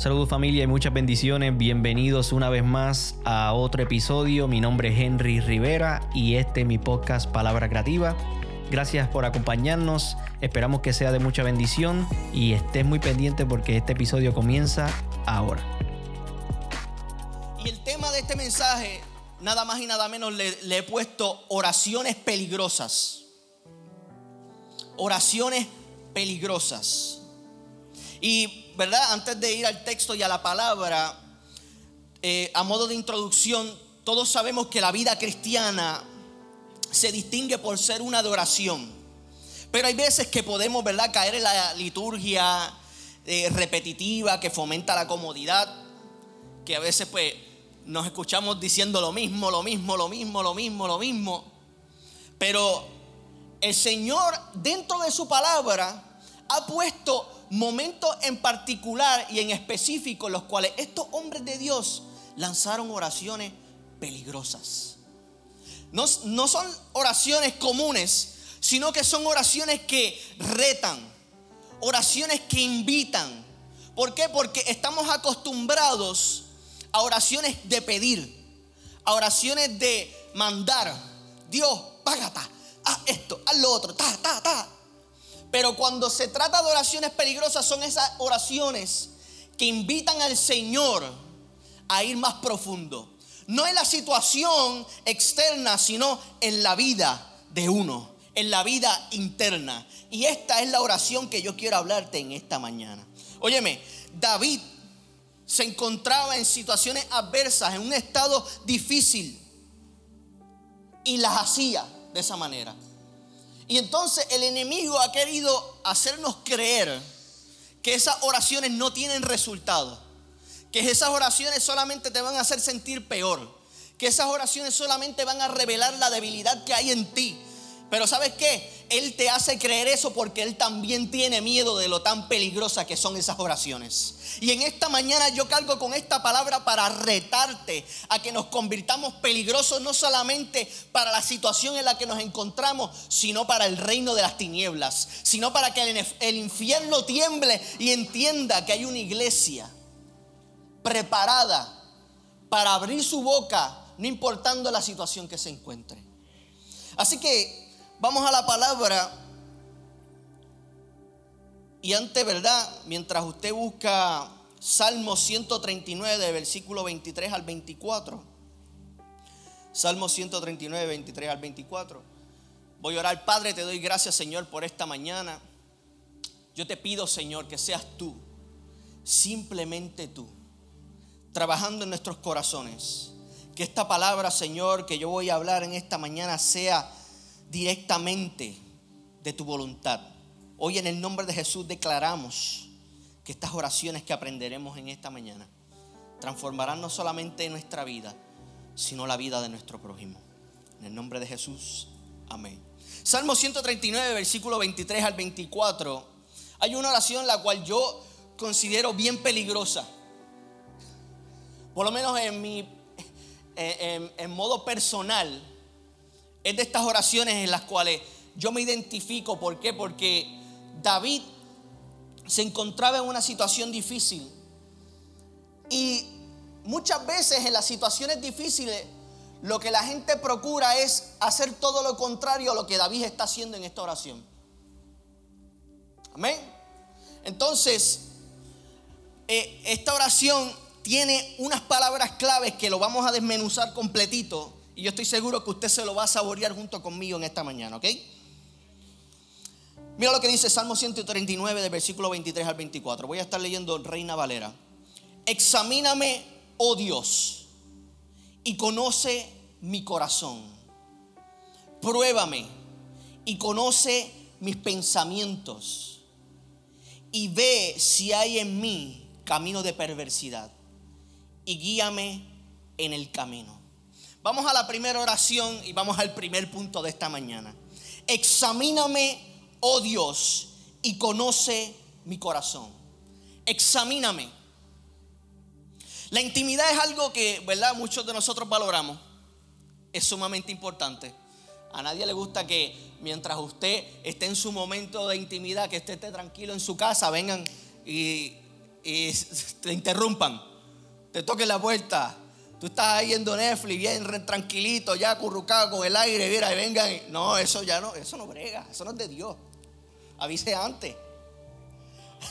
Saludos familia y muchas bendiciones. Bienvenidos una vez más a otro episodio. Mi nombre es Henry Rivera y este es mi podcast Palabra Creativa. Gracias por acompañarnos. Esperamos que sea de mucha bendición y estés muy pendiente porque este episodio comienza ahora. Y el tema de este mensaje, nada más y nada menos, le, le he puesto oraciones peligrosas. Oraciones peligrosas. Y, ¿verdad? Antes de ir al texto y a la palabra, eh, a modo de introducción, todos sabemos que la vida cristiana se distingue por ser una adoración. Pero hay veces que podemos, ¿verdad?, caer en la liturgia eh, repetitiva que fomenta la comodidad, que a veces pues nos escuchamos diciendo lo mismo, lo mismo, lo mismo, lo mismo, lo mismo. Pero el Señor dentro de su palabra ha puesto momentos en particular y en específico en los cuales estos hombres de Dios lanzaron oraciones peligrosas. No, no son oraciones comunes, sino que son oraciones que retan, oraciones que invitan. ¿Por qué? Porque estamos acostumbrados a oraciones de pedir, a oraciones de mandar. Dios, págata, haz esto, haz lo otro, ta, ta, ta. Pero cuando se trata de oraciones peligrosas son esas oraciones que invitan al Señor a ir más profundo. No en la situación externa, sino en la vida de uno, en la vida interna. Y esta es la oración que yo quiero hablarte en esta mañana. Óyeme, David se encontraba en situaciones adversas, en un estado difícil, y las hacía de esa manera. Y entonces el enemigo ha querido hacernos creer que esas oraciones no tienen resultado. Que esas oraciones solamente te van a hacer sentir peor. Que esas oraciones solamente van a revelar la debilidad que hay en ti. Pero ¿sabes qué? Él te hace creer eso porque Él también tiene miedo de lo tan peligrosa que son esas oraciones. Y en esta mañana yo cargo con esta palabra para retarte a que nos convirtamos peligrosos no solamente para la situación en la que nos encontramos, sino para el reino de las tinieblas, sino para que el infierno tiemble y entienda que hay una iglesia preparada para abrir su boca, no importando la situación que se encuentre. Así que Vamos a la palabra. Y antes, ¿verdad? Mientras usted busca Salmo 139, versículo 23 al 24. Salmo 139, 23 al 24. Voy a orar, Padre, te doy gracias, Señor, por esta mañana. Yo te pido, Señor, que seas tú, simplemente tú, trabajando en nuestros corazones. Que esta palabra, Señor, que yo voy a hablar en esta mañana sea directamente de tu voluntad. Hoy en el nombre de Jesús declaramos que estas oraciones que aprenderemos en esta mañana transformarán no solamente nuestra vida, sino la vida de nuestro prójimo. En el nombre de Jesús, amén. Salmo 139, versículo 23 al 24. Hay una oración la cual yo considero bien peligrosa. Por lo menos en mi en, en modo personal, es de estas oraciones en las cuales yo me identifico. ¿Por qué? Porque David se encontraba en una situación difícil. Y muchas veces en las situaciones difíciles lo que la gente procura es hacer todo lo contrario a lo que David está haciendo en esta oración. Amén. Entonces, eh, esta oración tiene unas palabras claves que lo vamos a desmenuzar completito y yo estoy seguro que usted se lo va a saborear junto conmigo en esta mañana, ¿ok? Mira lo que dice Salmo 139 del versículo 23 al 24. Voy a estar leyendo Reina Valera. Examíname, oh Dios, y conoce mi corazón. Pruébame y conoce mis pensamientos. Y ve si hay en mí camino de perversidad. Y guíame en el camino Vamos a la primera oración y vamos al primer punto de esta mañana. Examíname, oh Dios, y conoce mi corazón. Examíname. La intimidad es algo que, ¿verdad? Muchos de nosotros valoramos. Es sumamente importante. A nadie le gusta que mientras usted esté en su momento de intimidad, que esté, tranquilo en su casa, vengan y y te interrumpan, te toquen la puerta. Tú estás ahí en Netflix, bien tranquilito, ya currucado con el aire, mira, y vengan. No, eso ya no, eso no brega, eso no es de Dios. Avise antes.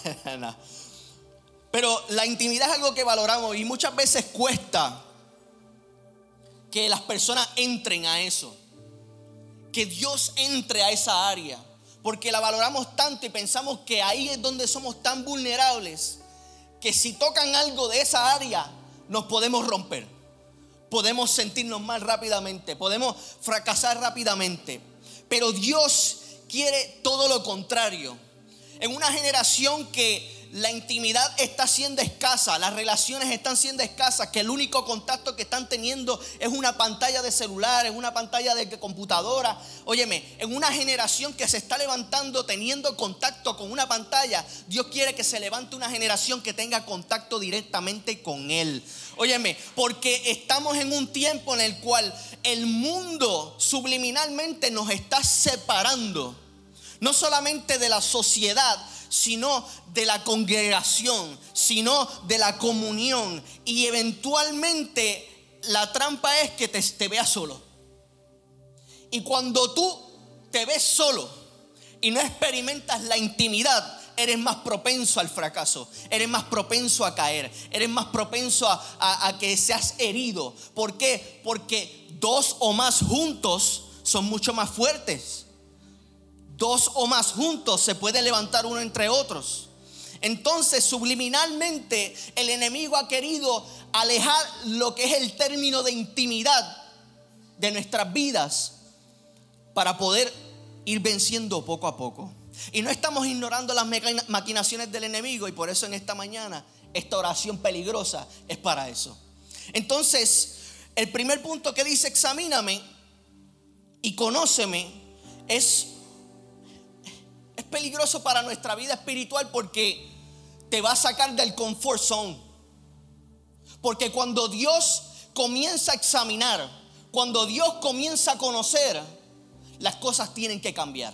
Pero la intimidad es algo que valoramos y muchas veces cuesta que las personas entren a eso. Que Dios entre a esa área. Porque la valoramos tanto y pensamos que ahí es donde somos tan vulnerables que si tocan algo de esa área nos podemos romper. Podemos sentirnos mal rápidamente, podemos fracasar rápidamente. Pero Dios quiere todo lo contrario. En una generación que la intimidad está siendo escasa, las relaciones están siendo escasas, que el único contacto que están teniendo es una pantalla de celular, es una pantalla de computadora. Óyeme, en una generación que se está levantando teniendo contacto con una pantalla, Dios quiere que se levante una generación que tenga contacto directamente con Él. Óyeme, porque estamos en un tiempo en el cual el mundo subliminalmente nos está separando, no solamente de la sociedad, sino de la congregación, sino de la comunión. Y eventualmente la trampa es que te, te veas solo. Y cuando tú te ves solo y no experimentas la intimidad, eres más propenso al fracaso, eres más propenso a caer, eres más propenso a, que seas herido. ¿Por qué? Porque dos o más juntos son mucho más fuertes dos o más juntos se puede levantar uno entre otros. Entonces, subliminalmente, el enemigo ha querido alejar lo que es el término de intimidad de nuestras vidas para poder ir venciendo poco a poco. Y no estamos ignorando las maquinaciones del enemigo y por eso en esta mañana esta oración peligrosa es para eso. Entonces, el primer punto que dice examíname y conóceme es es peligroso para nuestra vida espiritual porque te va a sacar del comfort zone. Porque cuando Dios comienza a examinar, cuando Dios comienza a conocer, las cosas tienen que cambiar.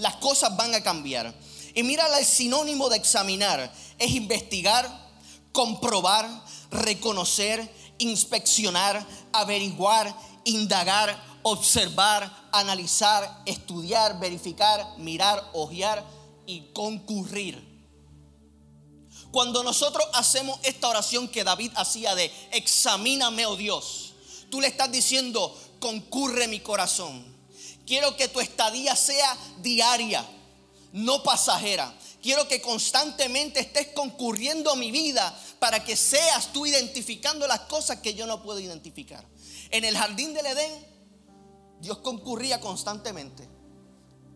Las cosas van a cambiar. Y mira el sinónimo de examinar. Es investigar, comprobar, reconocer, inspeccionar, averiguar, indagar, observar, analizar, estudiar, verificar, mirar, ojear y concurrir. Cuando nosotros hacemos esta oración que David hacía de examíname, oh Dios, tú le estás diciendo, concurre mi corazón. Quiero que tu estadía sea diaria, no pasajera. Quiero que constantemente estés concurriendo mi vida para que seas tú identificando las cosas que yo no puedo identificar. En el jardín del Edén, Dios concurría constantemente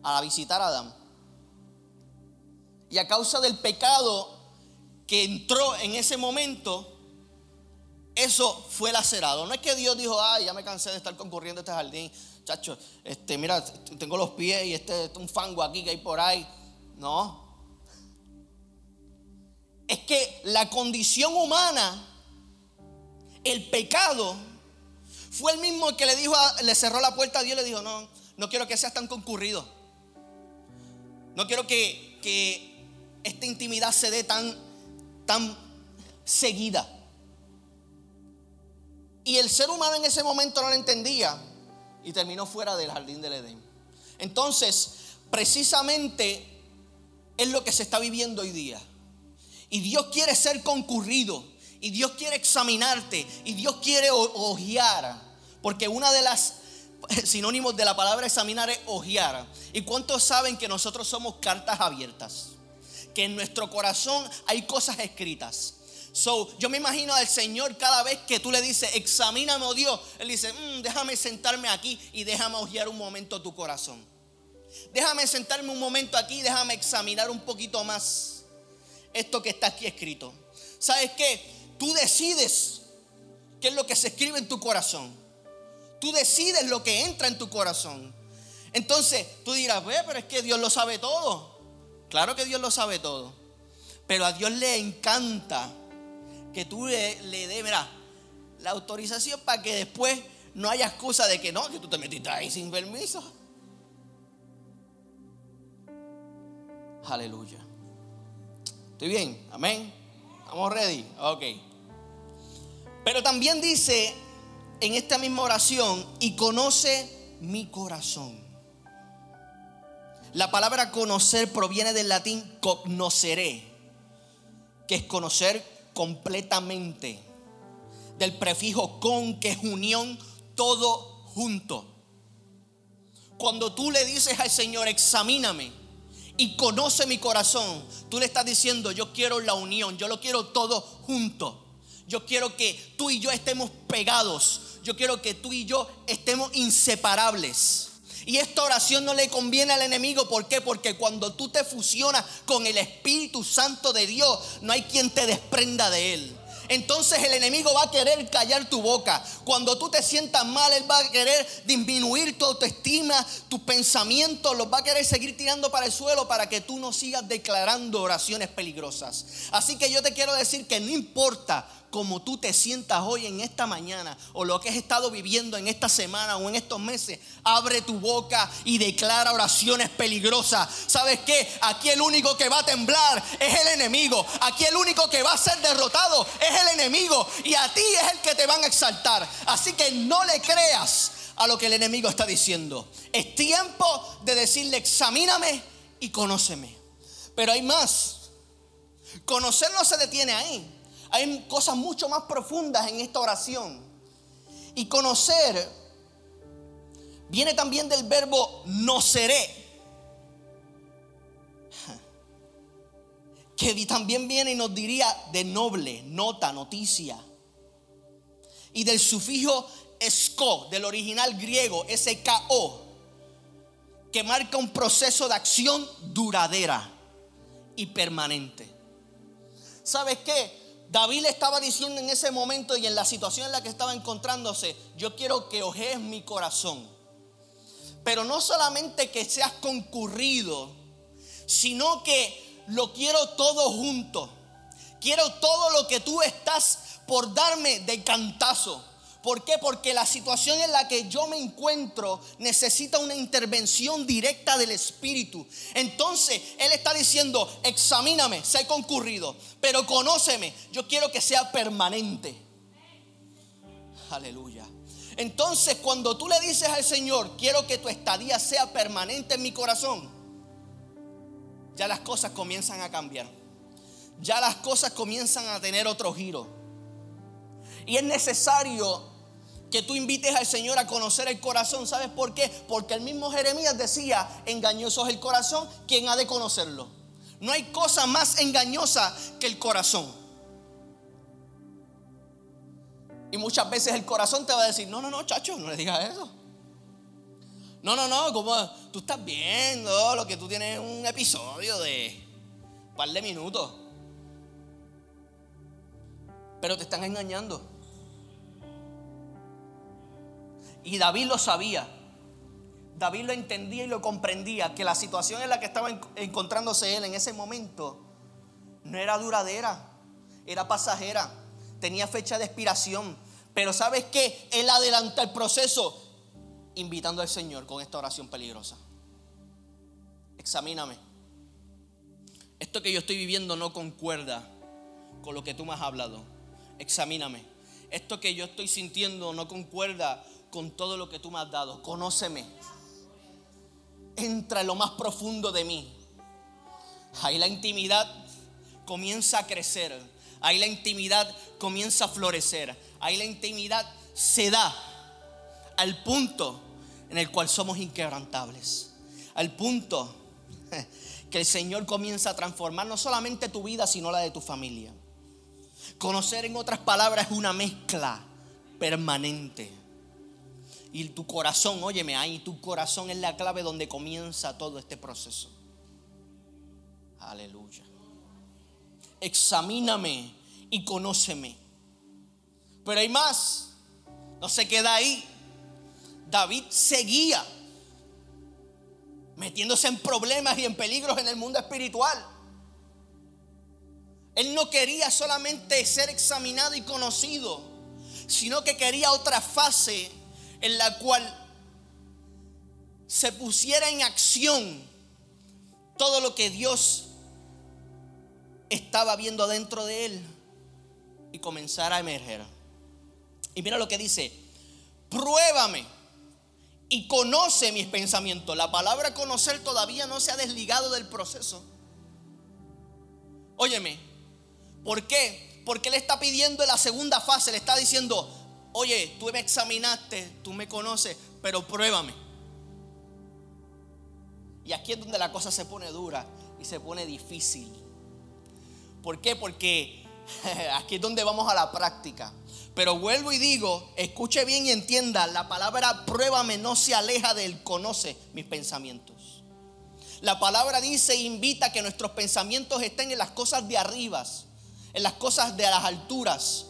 a visitar a Adán. Y a causa del pecado que entró en ese momento, eso fue lacerado. No es que Dios dijo, ay, ya me cansé de estar concurriendo a este jardín. Chacho, este, mira, tengo los pies y este, este un fango aquí que hay por ahí. No. Es que la condición humana, el pecado, fue el mismo que le dijo, le cerró la puerta a Dios y le dijo, no, no quiero que seas tan concurrido. No quiero que, que esta intimidad se dé tan, tan seguida. Y el ser humano en ese momento no lo entendía y terminó fuera del jardín del Edén. Entonces, precisamente es lo que se está viviendo hoy día. Y Dios quiere ser concurrido. Y Dios quiere examinarte. Y Dios quiere ojear. Porque una de las sinónimos de la palabra examinar es ojear. ¿Y cuántos saben que nosotros somos cartas abiertas? Que en nuestro corazón hay cosas escritas. So, yo me imagino al Señor cada vez que tú le dices, examíname, oh Dios, Él dice, mm, déjame sentarme aquí y déjame ojear un momento tu corazón. Déjame sentarme un momento aquí, déjame examinar un poquito más esto que está aquí escrito. ¿Sabes qué? Tú decides qué es lo que se escribe en tu corazón. Tú decides lo que entra en tu corazón. Entonces tú dirás, pero es que Dios lo sabe todo. Claro que Dios lo sabe todo. Pero a Dios le encanta que tú le, le mira, la autorización para que después no haya excusa de que no, que tú te metiste ahí sin permiso. Aleluya. ¿Estoy bien? Amén. ¿Estamos ready? Ok. Pero también dice en esta misma oración, y conoce mi corazón. La palabra conocer proviene del latín cognosceré, que es conocer completamente. Del prefijo con, que es unión, todo junto. Cuando tú le dices al Señor, examíname y conoce mi corazón, tú le estás diciendo, yo quiero la unión, yo lo quiero todo junto. Yo quiero que tú y yo estemos pegados. Yo quiero que tú y yo estemos inseparables. Y esta oración no le conviene al enemigo. ¿Por qué? Porque cuando tú te fusionas con el Espíritu Santo de Dios, no hay quien te desprenda de él entonces el enemigo va a querer callar tu boca. Cuando tú te sientas mal, él va a querer disminuir tu autoestima, tus pensamientos, los va a querer seguir tirando para el suelo para que tú no sigas declarando oraciones peligrosas. Así que yo te quiero decir que no importa como tú te sientas hoy en esta mañana o lo que has estado viviendo en esta semana o en estos meses, abre tu boca y declara oraciones peligrosas. ¿Sabes qué? Aquí el único que va a temblar es el enemigo. Aquí el único que va a ser derrotado es el enemigo. Y a ti es el que te van a exaltar. Así que no le creas a lo que el enemigo está diciendo. Es tiempo de decirle, examíname y conóceme. Pero hay más. Conocer no se detiene ahí. Hay cosas mucho más profundas en esta oración. Y conocer viene también del verbo no seré. Que también viene y nos diría de noble, nota, noticia. Y del sufijo esco, del original griego, SKO, que marca un proceso de acción duradera y permanente. ¿Sabes qué? David estaba diciendo en ese momento y en la situación en la que estaba encontrándose, yo quiero que ojees mi corazón. Pero no solamente que seas concurrido, sino que lo quiero todo junto. Quiero todo lo que tú estás por darme de cantazo. ¿Por qué? Porque la situación en la que yo me encuentro necesita una intervención directa del Espíritu. Entonces, Él está diciendo, examíname, sé concurrido, pero conóceme, yo quiero que sea permanente. Aleluya. Entonces, cuando tú le dices al Señor, quiero que tu estadía sea permanente en mi corazón, ya las cosas comienzan a cambiar. Ya las cosas comienzan a tener otro giro. Y es necesario que tú invites al Señor a conocer el corazón. ¿Sabes por qué? Porque el mismo Jeremías decía, engañoso es el corazón, ¿quién ha de conocerlo? No hay cosa más engañosa que el corazón. Y muchas veces el corazón te va a decir, no, no, no, chacho, no le digas eso. No, no, no, como tú estás viendo lo que tú tienes un episodio de un par de minutos. Pero te están engañando. Y David lo sabía. David lo entendía y lo comprendía, que la situación en la que estaba encontrándose él en ese momento no era duradera, era pasajera, tenía fecha de expiración. Pero ¿sabes qué? Él adelanta el proceso invitando al Señor con esta oración peligrosa. Examíname. Esto que yo estoy viviendo no concuerda con lo que tú me has hablado. Examíname. Esto que yo estoy sintiendo no concuerda con todo lo que tú me has dado. Conóceme. Entra en lo más profundo de mí. Ahí la intimidad comienza a crecer. Ahí la intimidad comienza a florecer. Ahí la intimidad se da al punto en el cual somos inquebrantables. Al punto que el Señor comienza a transformar no solamente tu vida, sino la de tu familia. Conocer en otras palabras es una mezcla permanente y tu corazón, óyeme, ahí tu corazón es la clave donde comienza todo este proceso. Aleluya. Examíname y conóceme. Pero hay más. No se queda ahí. David seguía metiéndose en problemas y en peligros en el mundo espiritual. Él no quería solamente ser examinado y conocido, sino que quería otra fase en la cual se pusiera en acción todo lo que Dios estaba viendo dentro de él. y comenzar a emerger. Y mira lo que dice, pruébame y conoce mis pensamientos. La palabra conocer todavía no se ha desligado del proceso. Óyeme, ¿por qué? Porque Él está pidiendo en la segunda fase, le está diciendo, oye, tú me examinaste, tú me conoces, pero pruébame. Y aquí es donde la cosa se pone dura y se pone difícil. ¿Por qué? Porque aquí es donde vamos a la práctica. Pero vuelvo y digo, escuche bien y entienda, la palabra pruébame no se aleja del conoce mis pensamientos. La palabra dice invita a que nuestros pensamientos estén en las cosas de arriba, en las cosas de las alturas,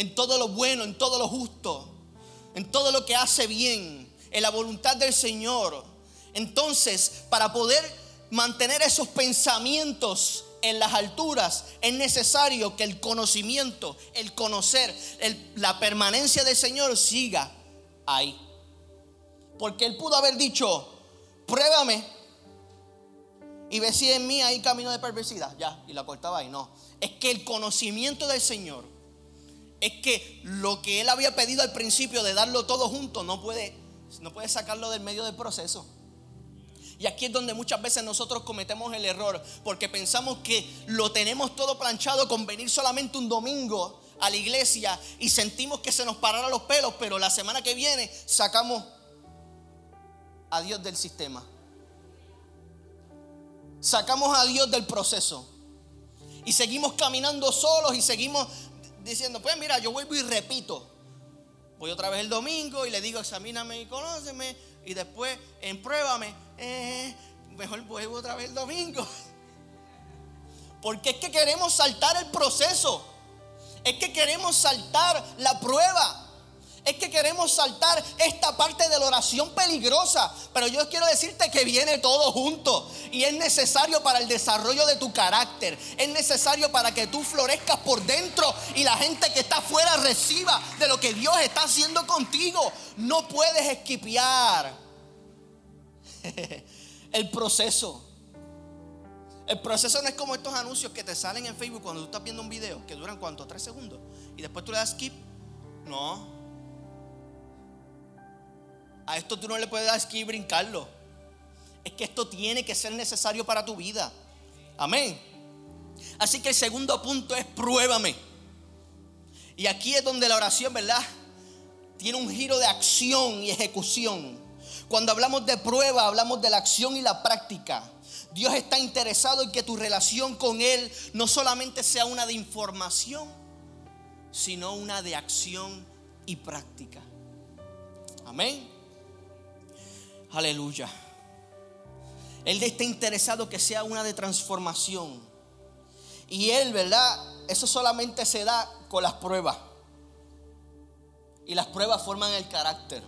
en todo lo bueno, en todo lo justo, en todo lo que hace bien, en la voluntad del Señor. Entonces, para poder mantener esos pensamientos en las alturas, es necesario que el conocimiento, el conocer, la permanencia del Señor siga ahí. Porque Él pudo haber dicho, pruébame y ve si en mí hay camino de perversidad, ya, y la cortaba ahí. No, es que el conocimiento del Señor, es que lo que Él había pedido al principio de darlo todo junto, no puede, no puede sacarlo del medio del proceso. Y aquí es donde muchas veces nosotros cometemos el error, porque pensamos que lo tenemos todo planchado con venir solamente un domingo a la iglesia y sentimos que se nos pararon los pelos, pero la semana que viene sacamos a Dios del sistema. Sacamos a Dios del proceso. Y seguimos caminando solos y seguimos diciendo, pues mira, yo vuelvo y repito. Voy otra vez el domingo y le digo, examíname y conóceme. Y después, pruébame eh, mejor vuelvo otra vez el domingo. Porque es que queremos saltar el proceso. Es que queremos saltar la prueba. Es que queremos saltar esta parte de la oración peligrosa. Pero yo quiero decirte que viene todo junto. Y es necesario para el desarrollo de tu carácter. Es necesario para que tú florezcas por dentro y la gente que está afuera reciba de lo que Dios está haciendo contigo. No puedes esquipear el proceso. El proceso no es como estos anuncios que te salen en Facebook cuando tú estás viendo un video que duran cuánto, tres segundos. Y después tú le das skip. No. A esto tú no le puedes dar skip y brincarlo. Es que esto tiene que ser necesario para tu vida. Amén. Así que el segundo punto es pruébame. Y aquí es donde la oración, ¿verdad? Tiene un giro de acción y ejecución. Cuando hablamos de prueba, hablamos de la acción y la práctica. Dios está interesado en que tu relación con Él no solamente sea una de información, sino una de acción y práctica. Amén. Aleluya. Él está interesado que sea una de transformación. Y Él, ¿verdad? Eso solamente se da con las pruebas. Y las pruebas forman el carácter.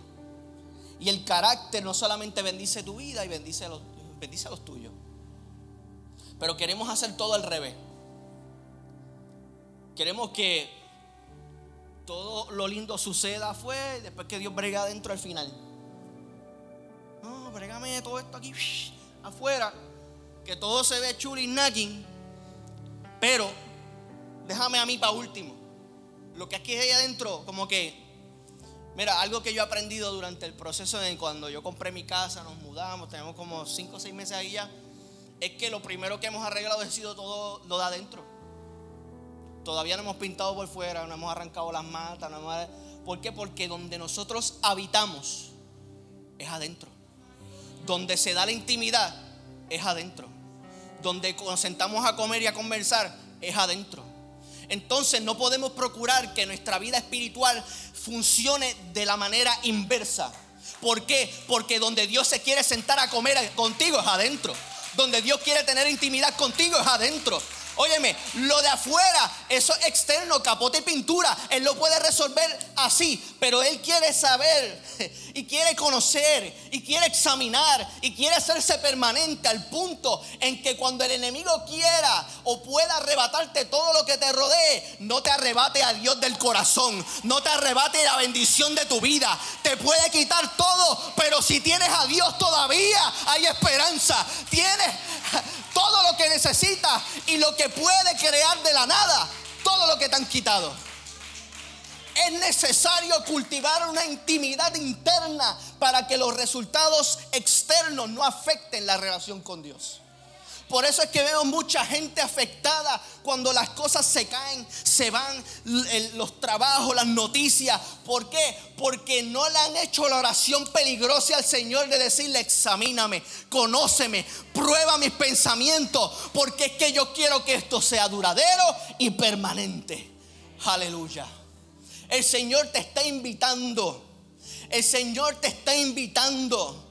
Y el carácter no solamente bendice tu vida y bendice a los, bendice a los tuyos. Pero queremos hacer todo al revés. Queremos que todo lo lindo suceda afuera y después que Dios brega adentro al final. No, bregame todo esto aquí afuera. Que todo se ve chulinacking. Pero déjame a mí para último. Lo que aquí hay adentro, como que Mira, algo que yo he aprendido durante el proceso de cuando yo compré mi casa, nos mudamos, tenemos como 5 o 6 meses ahí ya, es que lo primero que hemos arreglado ha sido todo lo de adentro. Todavía no hemos pintado por fuera, no hemos arrancado las matas, no hemos... ¿por qué? Porque donde nosotros habitamos es adentro. Donde se da la intimidad es adentro. Donde nos sentamos a comer y a conversar es adentro. Entonces no podemos procurar que nuestra vida espiritual funcione de la manera inversa. ¿Por qué? Porque donde Dios se quiere sentar a comer contigo es adentro. Donde Dios quiere tener intimidad contigo es adentro. Óyeme, lo de afuera, eso es externo, capote y pintura, Él lo puede resolver así, pero Él quiere saber y quiere conocer y quiere examinar y quiere hacerse permanente al punto en que cuando el enemigo quiera o pueda arrebatarte todo lo que te rodee, no te arrebate a Dios del corazón, no te arrebate la bendición de tu vida, te puede quitar todo, pero si tienes a Dios todavía hay esperanza, tienes todo lo que necesitas y lo que puede crear de la nada todo lo que te han quitado. Es necesario cultivar una intimidad interna para que los resultados externos no afecten la relación con Dios. Por eso es que veo mucha gente afectada cuando las cosas se caen, se van los trabajos, las noticias. ¿Por qué? Porque no le han hecho la oración peligrosa al Señor de decirle, examíname, conóceme, prueba mis pensamientos, porque es que yo quiero que esto sea duradero y permanente. Aleluya. El Señor te está invitando. El Señor te está invitando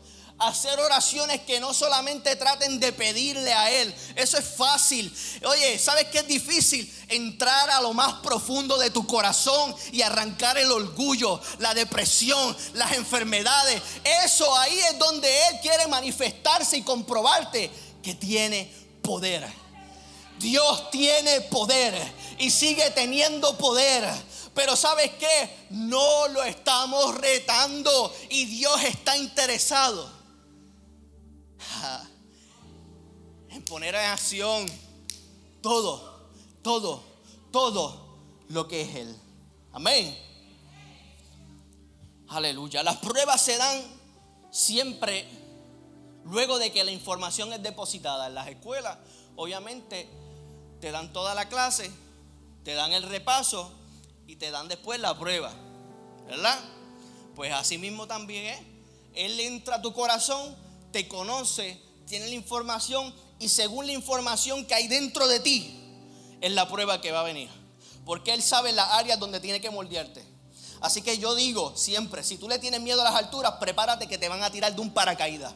hacer oraciones que no solamente traten de pedirle a Él. Eso es fácil. Oye, ¿sabes qué es difícil? Entrar a lo más profundo de tu corazón y arrancar el orgullo, la depresión, las enfermedades. Eso ahí es donde Él quiere manifestarse y comprobarte que tiene poder. Dios tiene poder y sigue teniendo poder. Pero ¿sabes qué? No lo estamos retando y Dios está interesado en poner en acción todo, todo, todo lo que es Él. Amén. Aleluya. Las pruebas se dan siempre luego de que la información es depositada en las escuelas. Obviamente te dan toda la clase, te dan el repaso y te dan después la prueba. ¿Verdad? Pues así mismo también es. Él entra a tu corazón te conoce, tiene la información y según la información que hay dentro de ti, es la prueba que va a venir. Porque Él sabe las áreas donde tiene que moldearte. Así que yo digo siempre, si tú le tienes miedo a las alturas, prepárate que te van a tirar de un paracaídas.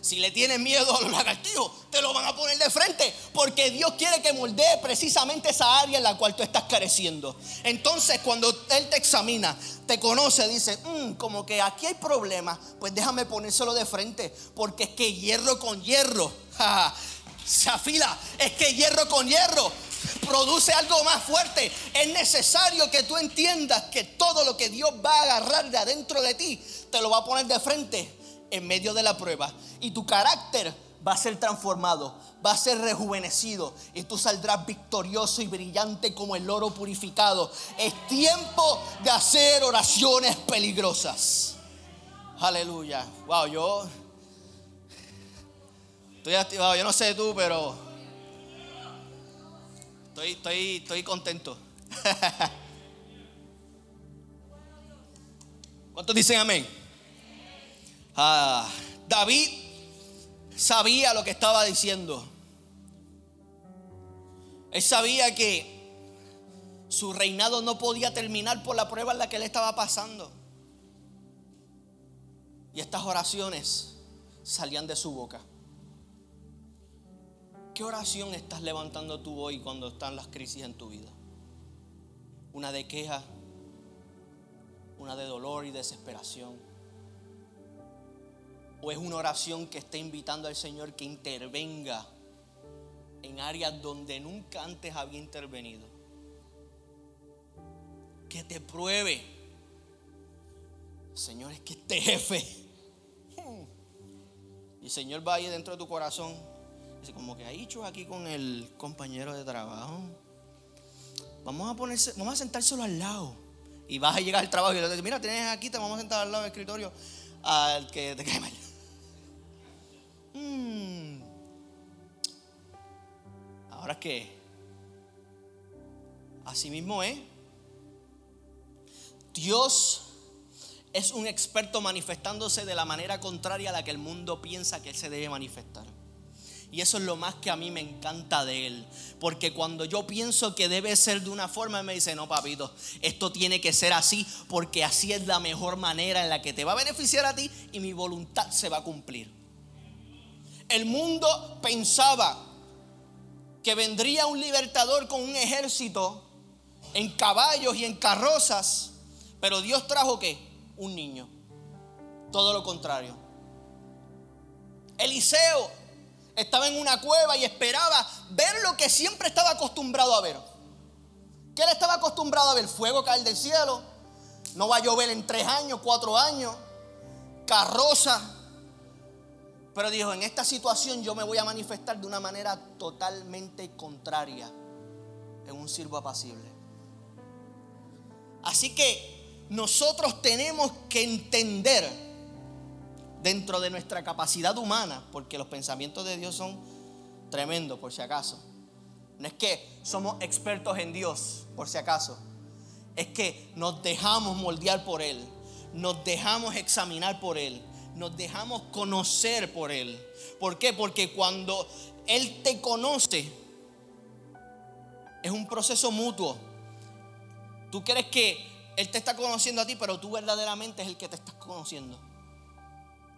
Si le tienes miedo a los lagartijos, te lo van a poner de frente. Porque Dios quiere que moldee precisamente esa área en la cual tú estás careciendo. Entonces, cuando Él te examina, te conoce, dice, mm, como que aquí hay problemas, pues déjame ponérselo de frente. Porque es que hierro con hierro, se afila. Es que hierro con hierro produce algo más fuerte. Es necesario que tú entiendas que todo lo que Dios va a agarrar de adentro de ti, te lo va a poner de frente en medio de la prueba. Y tu carácter va a ser transformado, va a ser rejuvenecido y tú saldrás victorioso y brillante como el oro purificado. Es tiempo de hacer oraciones peligrosas. Aleluya. Wow, yo estoy activado. Yo no sé tú, pero estoy, estoy, estoy contento. ¿Cuántos dicen amén? Ah, David sabía lo que estaba diciendo. Él sabía que su reinado no podía terminar por la prueba en la que él estaba pasando. Y estas oraciones salían de su boca. ¿Qué oración estás levantando tú hoy cuando están las crisis en tu vida? Una de queja, una de dolor y desesperación ¿O es una oración que está invitando al Señor que intervenga en áreas donde nunca antes había intervenido? Que te pruebe. Señor, es que este jefe. Y el Señor va ahí dentro de tu corazón. Dice, como que ha dicho aquí con el compañero de trabajo. Vamos a ponerse, vamos a sentárselo al lado. Y vas a llegar al trabajo y le dices, mira, tienes aquí, te vamos a sentar al lado del escritorio al que te cae mal. Mm. Ahora qué? Así mismo es. Dios es un experto manifestándose de la manera contraria a la que el mundo piensa que Él se debe manifestar. Y eso es lo más que a mí me encanta de Él. Porque cuando yo pienso que debe ser de una forma, Él me dice, no, papito, esto tiene que ser así porque así es la mejor manera en la que te va a beneficiar a ti y mi voluntad se va a cumplir el mundo pensaba que vendría un libertador con un ejército en caballos y en carrozas, pero Dios trajo qué? Un niño. Todo lo contrario. Eliseo estaba en una cueva y esperaba ver lo que siempre estaba acostumbrado a ver. ¿Qué él estaba acostumbrado a ver? Fuego caer del cielo. No va a llover en tres años, cuatro años. Carroza pero dijo, en esta situación yo me voy a manifestar de una manera totalmente contraria en un sirvo apacible. Así que nosotros tenemos que entender dentro de nuestra capacidad humana, porque los pensamientos de Dios son tremendos, por si acaso. No es que somos expertos en Dios, por si acaso. Es que nos dejamos moldear por Él, nos dejamos examinar por Él, nos dejamos conocer por Él. ¿Por qué? Porque cuando Él te conoce, es un proceso mutuo. Tú crees que Él te está conociendo a ti, pero tú verdaderamente es el que te estás conociendo.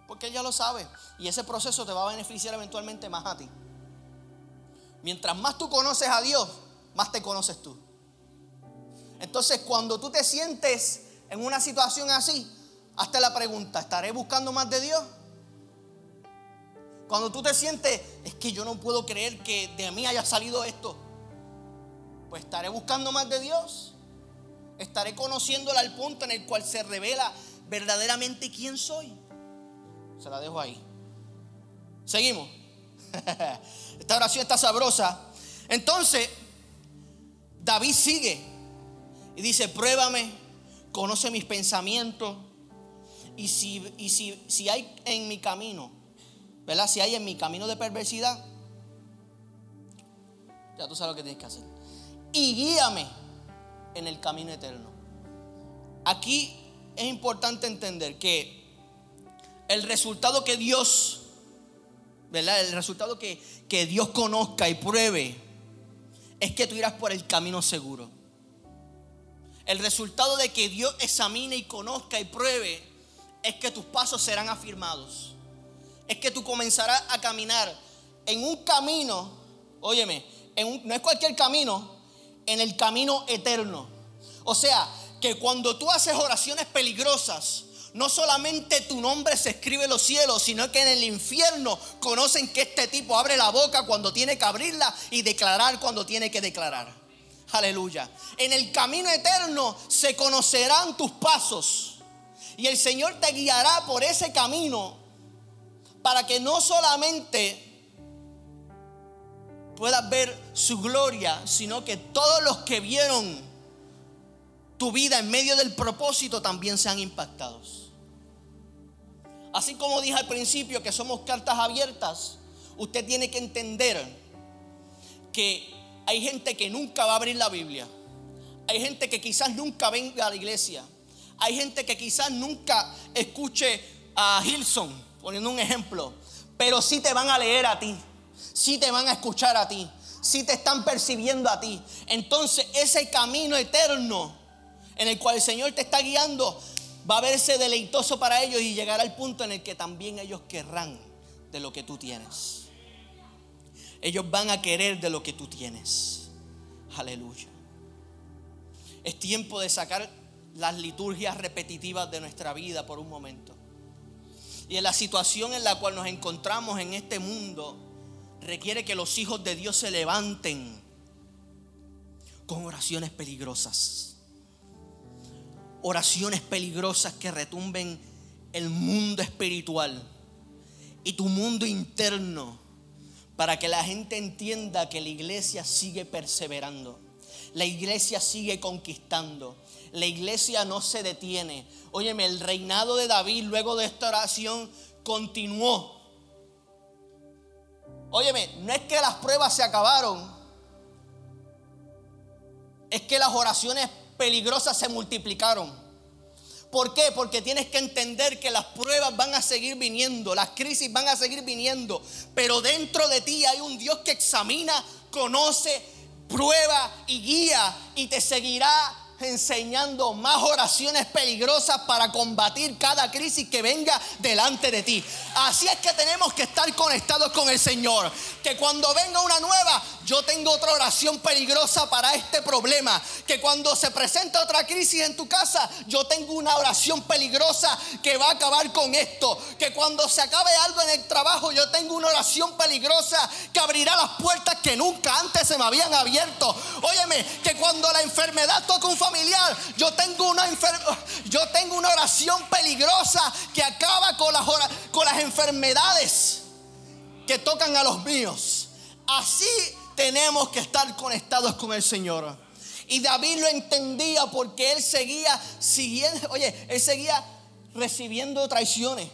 Porque Él ya lo sabe. Y ese proceso te va a beneficiar eventualmente más a ti. Mientras más tú conoces a Dios, más te conoces tú. Entonces, cuando tú te sientes en una situación así, hazte la pregunta, ¿estaré buscando más de Dios? Cuando tú te sientes, es que yo no puedo creer que de mí haya salido esto, pues estaré buscando más de Dios. Estaré conociéndola al punto en el cual se revela verdaderamente quién soy. Se la dejo ahí. Seguimos. Esta oración está sabrosa. Entonces, David sigue y dice, pruébame, conoce mis pensamientos. Y si, y si, si hay en mi camino, ¿verdad? Si hay en mi camino de perversidad, ya tú sabes lo que tienes que hacer. Y guíame en el camino eterno. Aquí es importante entender que el resultado que Dios, ¿verdad? El resultado que, que Dios conozca y pruebe es que tú irás por el camino seguro. El resultado de que Dios examine y conozca y pruebe es que tus pasos serán afirmados. Es que tú comenzarás a caminar en un camino, óyeme, no es cualquier camino, en el camino eterno. O sea, que cuando tú haces oraciones peligrosas, no solamente tu nombre se escribe en los cielos, sino que en el infierno conocen que este tipo abre la boca cuando tiene que abrirla y declarar cuando tiene que declarar. Aleluya. En el camino eterno se conocerán tus pasos y el Señor te guiará por ese camino para que no solamente puedas ver su gloria, sino que todos los que vieron tu vida en medio del propósito también sean impactados. Así como dije al principio que somos cartas abiertas, usted tiene que entender que hay gente que nunca va a abrir la Biblia. Hay gente que quizás nunca venga a la iglesia. Hay gente que quizás nunca escuche a Hilson, poniendo un ejemplo. Pero sí te van a leer a ti. Sí te van a escuchar a ti. Sí te están percibiendo a ti. Entonces ese camino eterno en el cual el Señor te está guiando va a verse deleitoso para ellos y llegará al punto en el que también ellos querrán de lo que tú tienes. Ellos van a querer de lo que tú tienes. Aleluya. Es tiempo de sacar las liturgias repetitivas de nuestra vida por un momento. Y en la situación en la cual nos encontramos en este mundo, requiere que los hijos de Dios se levanten con oraciones peligrosas oraciones peligrosas que retumben el mundo espiritual y tu mundo interno para que la gente entienda que la iglesia sigue perseverando. La iglesia sigue conquistando. La iglesia no se detiene. Óyeme, el reinado de David luego de esta oración continuó. Óyeme, no es que las pruebas se acabaron. Es que las oraciones peligrosas se multiplicaron. ¿Por qué? Porque tienes que entender que las pruebas van a seguir viniendo, las crisis van a seguir viniendo, pero dentro de ti hay un Dios que examina, conoce, prueba y guía y te seguirá enseñando más oraciones peligrosas para combatir cada crisis que venga delante de ti. Así es que tenemos que estar conectados con el Señor. Que cuando venga una nueva, yo tengo otra oración peligrosa para este problema. Que cuando se presenta otra crisis en tu casa, yo tengo una oración peligrosa que va a acabar con esto. Que cuando se acabe algo en el trabajo, yo tengo una oración peligrosa que abrirá las puertas que nunca antes se me habían abierto. Óyeme, que cuando la enfermedad toca un familiar, yo tengo una, yo tengo una oración peligrosa que acaba con las, con las enfermedades que tocan a los míos. Así tenemos que estar conectados con el Señor. Y David lo entendía porque él seguía siguiendo, oye, él seguía recibiendo traiciones,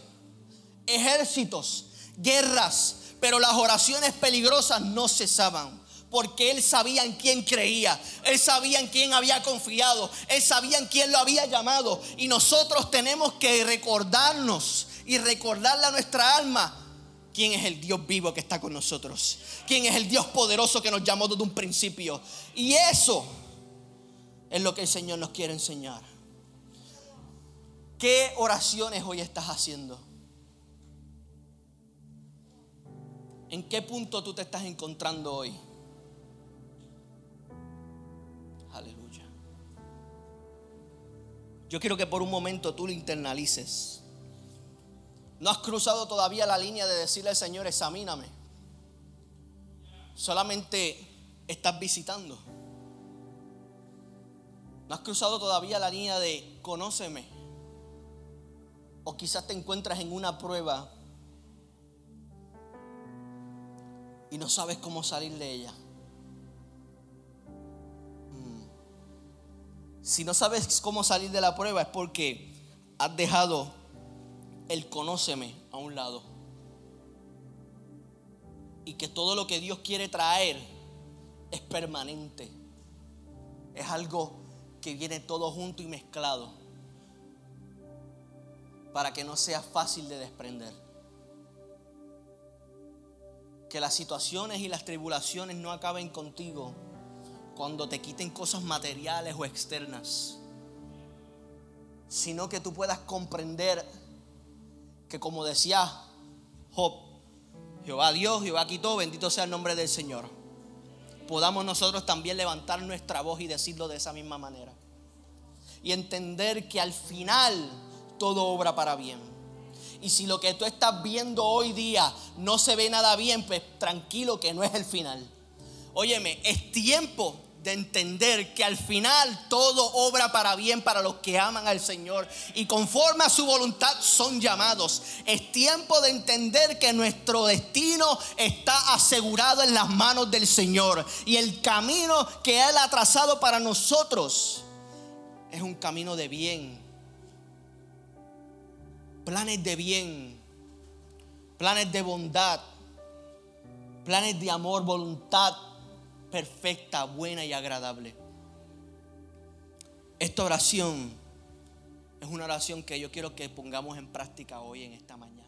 ejércitos, guerras, pero las oraciones peligrosas no cesaban. Porque él sabía en quién creía, él sabía en quién había confiado, él sabía en quién lo había llamado. Y nosotros tenemos que recordarnos y recordarle a nuestra alma quién es el Dios vivo que está con nosotros, quién es el Dios poderoso que nos llamó desde un principio. Y eso es lo que el Señor nos quiere enseñar. ¿Qué oraciones hoy estás haciendo? ¿En qué punto tú te estás encontrando hoy? Yo quiero que por un momento tú lo internalices. No has cruzado todavía la línea de decirle al Señor, examíname. Solamente estás visitando. No has cruzado todavía la línea de conóceme. O quizás te encuentras en una prueba y no sabes cómo salir de ella. Si no sabes cómo salir de la prueba es porque has dejado el conóceme a un lado. Y que todo lo que Dios quiere traer es permanente. Es algo que viene todo junto y mezclado. Para que no sea fácil de desprender que las situaciones y las tribulaciones no acaben contigo cuando te quiten cosas materiales o externas, sino que tú puedas comprender que como decía Job, Jehová Dios, Jehová quitó, bendito sea el nombre del Señor, podamos nosotros también levantar nuestra voz y decirlo de esa misma manera. Y entender que al final todo obra para bien y si lo que tú estás viendo hoy día no se ve nada bien, pues tranquilo que no es el final. Óyeme, es tiempo de entender que al final todo obra para bien para los que aman al Señor. Y conforme a su voluntad son llamados. Es tiempo de entender que nuestro destino está asegurado en las manos del Señor. Y el camino que Él ha trazado para nosotros es un camino de bien, planes de bien, planes de bondad, planes de amor, voluntad perfecta, buena y agradable. Esta oración es una oración que yo quiero que pongamos en práctica hoy en esta mañana.